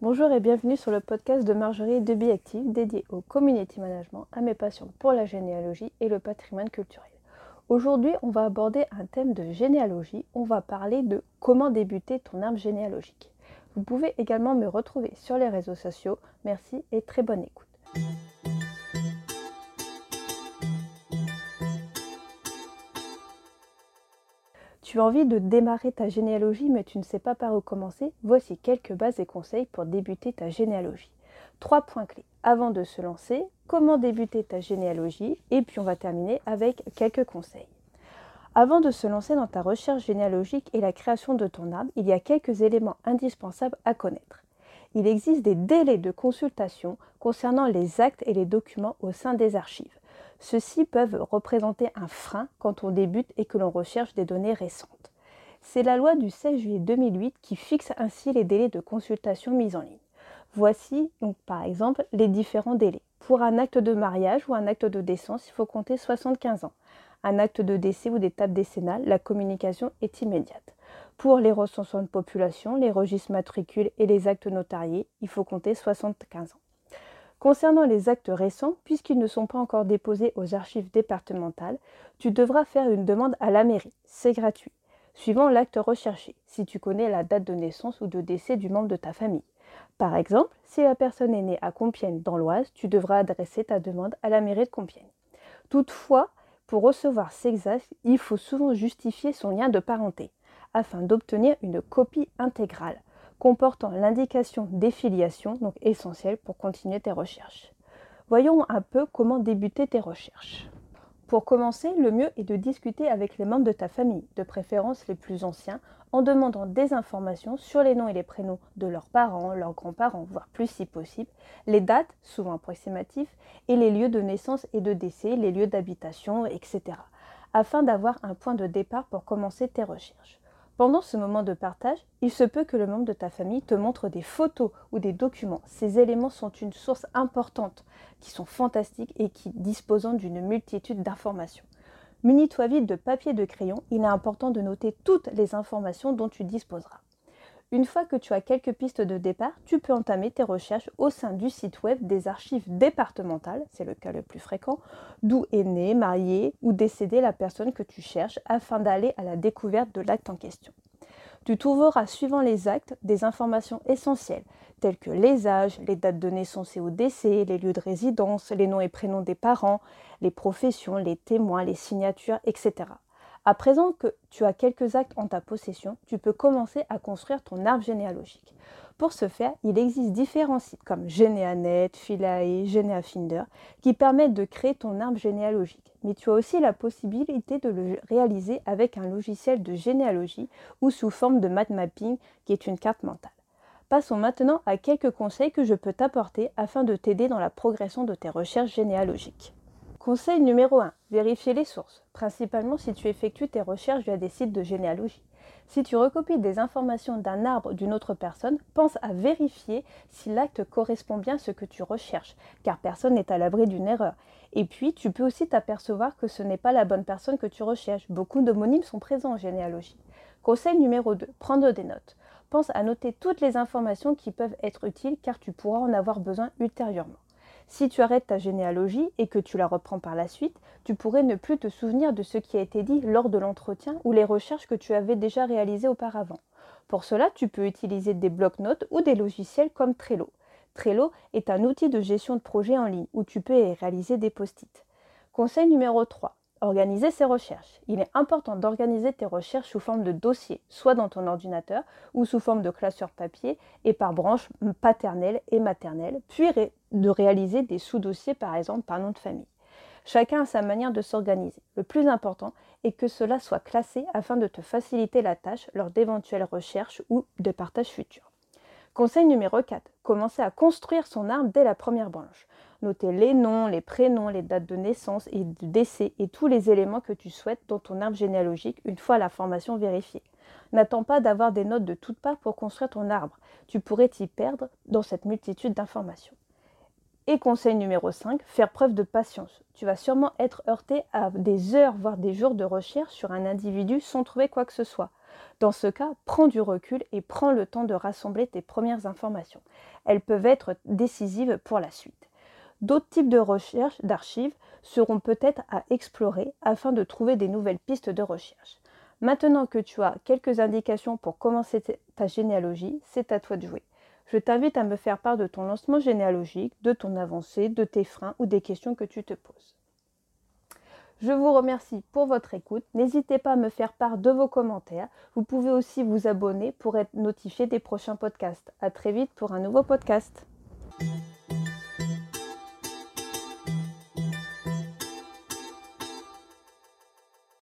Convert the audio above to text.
Bonjour et bienvenue sur le podcast de Marjorie de Biactive dédié au community management, à mes passions pour la généalogie et le patrimoine culturel. Aujourd'hui, on va aborder un thème de généalogie. On va parler de comment débuter ton arbre généalogique. Vous pouvez également me retrouver sur les réseaux sociaux. Merci et très bonne écoute. Tu as envie de démarrer ta généalogie mais tu ne sais pas par où commencer Voici quelques bases et conseils pour débuter ta généalogie. Trois points clés. Avant de se lancer, comment débuter ta généalogie? Et puis on va terminer avec quelques conseils. Avant de se lancer dans ta recherche généalogique et la création de ton arbre, il y a quelques éléments indispensables à connaître. Il existe des délais de consultation concernant les actes et les documents au sein des archives. Ceux-ci peuvent représenter un frein quand on débute et que l'on recherche des données récentes. C'est la loi du 16 juillet 2008 qui fixe ainsi les délais de consultation mis en ligne. Voici donc par exemple les différents délais. Pour un acte de mariage ou un acte de décence, il faut compter 75 ans. Un acte de décès ou d'étape décennale, la communication est immédiate. Pour les recensements de population, les registres matricules et les actes notariés, il faut compter 75 ans. Concernant les actes récents, puisqu'ils ne sont pas encore déposés aux archives départementales, tu devras faire une demande à la mairie. C'est gratuit. Suivant l'acte recherché, si tu connais la date de naissance ou de décès du membre de ta famille. Par exemple, si la personne est née à Compiègne dans l'Oise, tu devras adresser ta demande à la mairie de Compiègne. Toutefois, pour recevoir ces actes, il faut souvent justifier son lien de parenté afin d'obtenir une copie intégrale comportant l'indication des filiations, donc essentielle pour continuer tes recherches. Voyons un peu comment débuter tes recherches. Pour commencer, le mieux est de discuter avec les membres de ta famille, de préférence les plus anciens, en demandant des informations sur les noms et les prénoms de leurs parents, leurs grands-parents, voire plus si possible, les dates, souvent approximatifs, et les lieux de naissance et de décès, les lieux d'habitation, etc., afin d'avoir un point de départ pour commencer tes recherches. Pendant ce moment de partage, il se peut que le membre de ta famille te montre des photos ou des documents. Ces éléments sont une source importante, qui sont fantastiques et qui disposant d'une multitude d'informations. Munis-toi vite de papier et de crayon, il est important de noter toutes les informations dont tu disposeras. Une fois que tu as quelques pistes de départ, tu peux entamer tes recherches au sein du site web des archives départementales, c'est le cas le plus fréquent, d'où est née, mariée ou décédée la personne que tu cherches afin d'aller à la découverte de l'acte en question. Tu trouveras suivant les actes des informations essentielles telles que les âges, les dates de naissance et au décès, les lieux de résidence, les noms et prénoms des parents, les professions, les témoins, les signatures, etc. À présent que tu as quelques actes en ta possession, tu peux commencer à construire ton arbre généalogique. Pour ce faire, il existe différents sites comme Geneanet, Philae, Geneafinder qui permettent de créer ton arbre généalogique. Mais tu as aussi la possibilité de le réaliser avec un logiciel de généalogie ou sous forme de map mapping qui est une carte mentale. Passons maintenant à quelques conseils que je peux t'apporter afin de t'aider dans la progression de tes recherches généalogiques. Conseil numéro 1. Vérifier les sources, principalement si tu effectues tes recherches via des sites de généalogie. Si tu recopies des informations d'un arbre d'une autre personne, pense à vérifier si l'acte correspond bien à ce que tu recherches, car personne n'est à l'abri d'une erreur. Et puis, tu peux aussi t'apercevoir que ce n'est pas la bonne personne que tu recherches. Beaucoup d'homonymes sont présents en généalogie. Conseil numéro 2. Prendre des notes. Pense à noter toutes les informations qui peuvent être utiles car tu pourras en avoir besoin ultérieurement. Si tu arrêtes ta généalogie et que tu la reprends par la suite, tu pourrais ne plus te souvenir de ce qui a été dit lors de l'entretien ou les recherches que tu avais déjà réalisées auparavant. Pour cela, tu peux utiliser des blocs-notes ou des logiciels comme Trello. Trello est un outil de gestion de projet en ligne où tu peux réaliser des post-it. Conseil numéro 3. Organiser ses recherches. Il est important d'organiser tes recherches sous forme de dossier, soit dans ton ordinateur ou sous forme de classeur papier et par branche paternelle et maternelle, puis de réaliser des sous-dossiers par exemple par nom de famille. Chacun a sa manière de s'organiser. Le plus important est que cela soit classé afin de te faciliter la tâche lors d'éventuelles recherches ou de partages futurs. Conseil numéro 4. Commencer à construire son arbre dès la première branche. Notez les noms, les prénoms, les dates de naissance et de décès et tous les éléments que tu souhaites dans ton arbre généalogique une fois la formation vérifiée. N'attends pas d'avoir des notes de toutes parts pour construire ton arbre. Tu pourrais t'y perdre dans cette multitude d'informations. Et conseil numéro 5, faire preuve de patience. Tu vas sûrement être heurté à des heures, voire des jours de recherche sur un individu sans trouver quoi que ce soit. Dans ce cas, prends du recul et prends le temps de rassembler tes premières informations. Elles peuvent être décisives pour la suite. D'autres types de recherches d'archives seront peut-être à explorer afin de trouver des nouvelles pistes de recherche. Maintenant que tu as quelques indications pour commencer ta généalogie, c'est à toi de jouer. Je t'invite à me faire part de ton lancement généalogique, de ton avancée, de tes freins ou des questions que tu te poses. Je vous remercie pour votre écoute. N'hésitez pas à me faire part de vos commentaires. Vous pouvez aussi vous abonner pour être notifié des prochains podcasts. À très vite pour un nouveau podcast.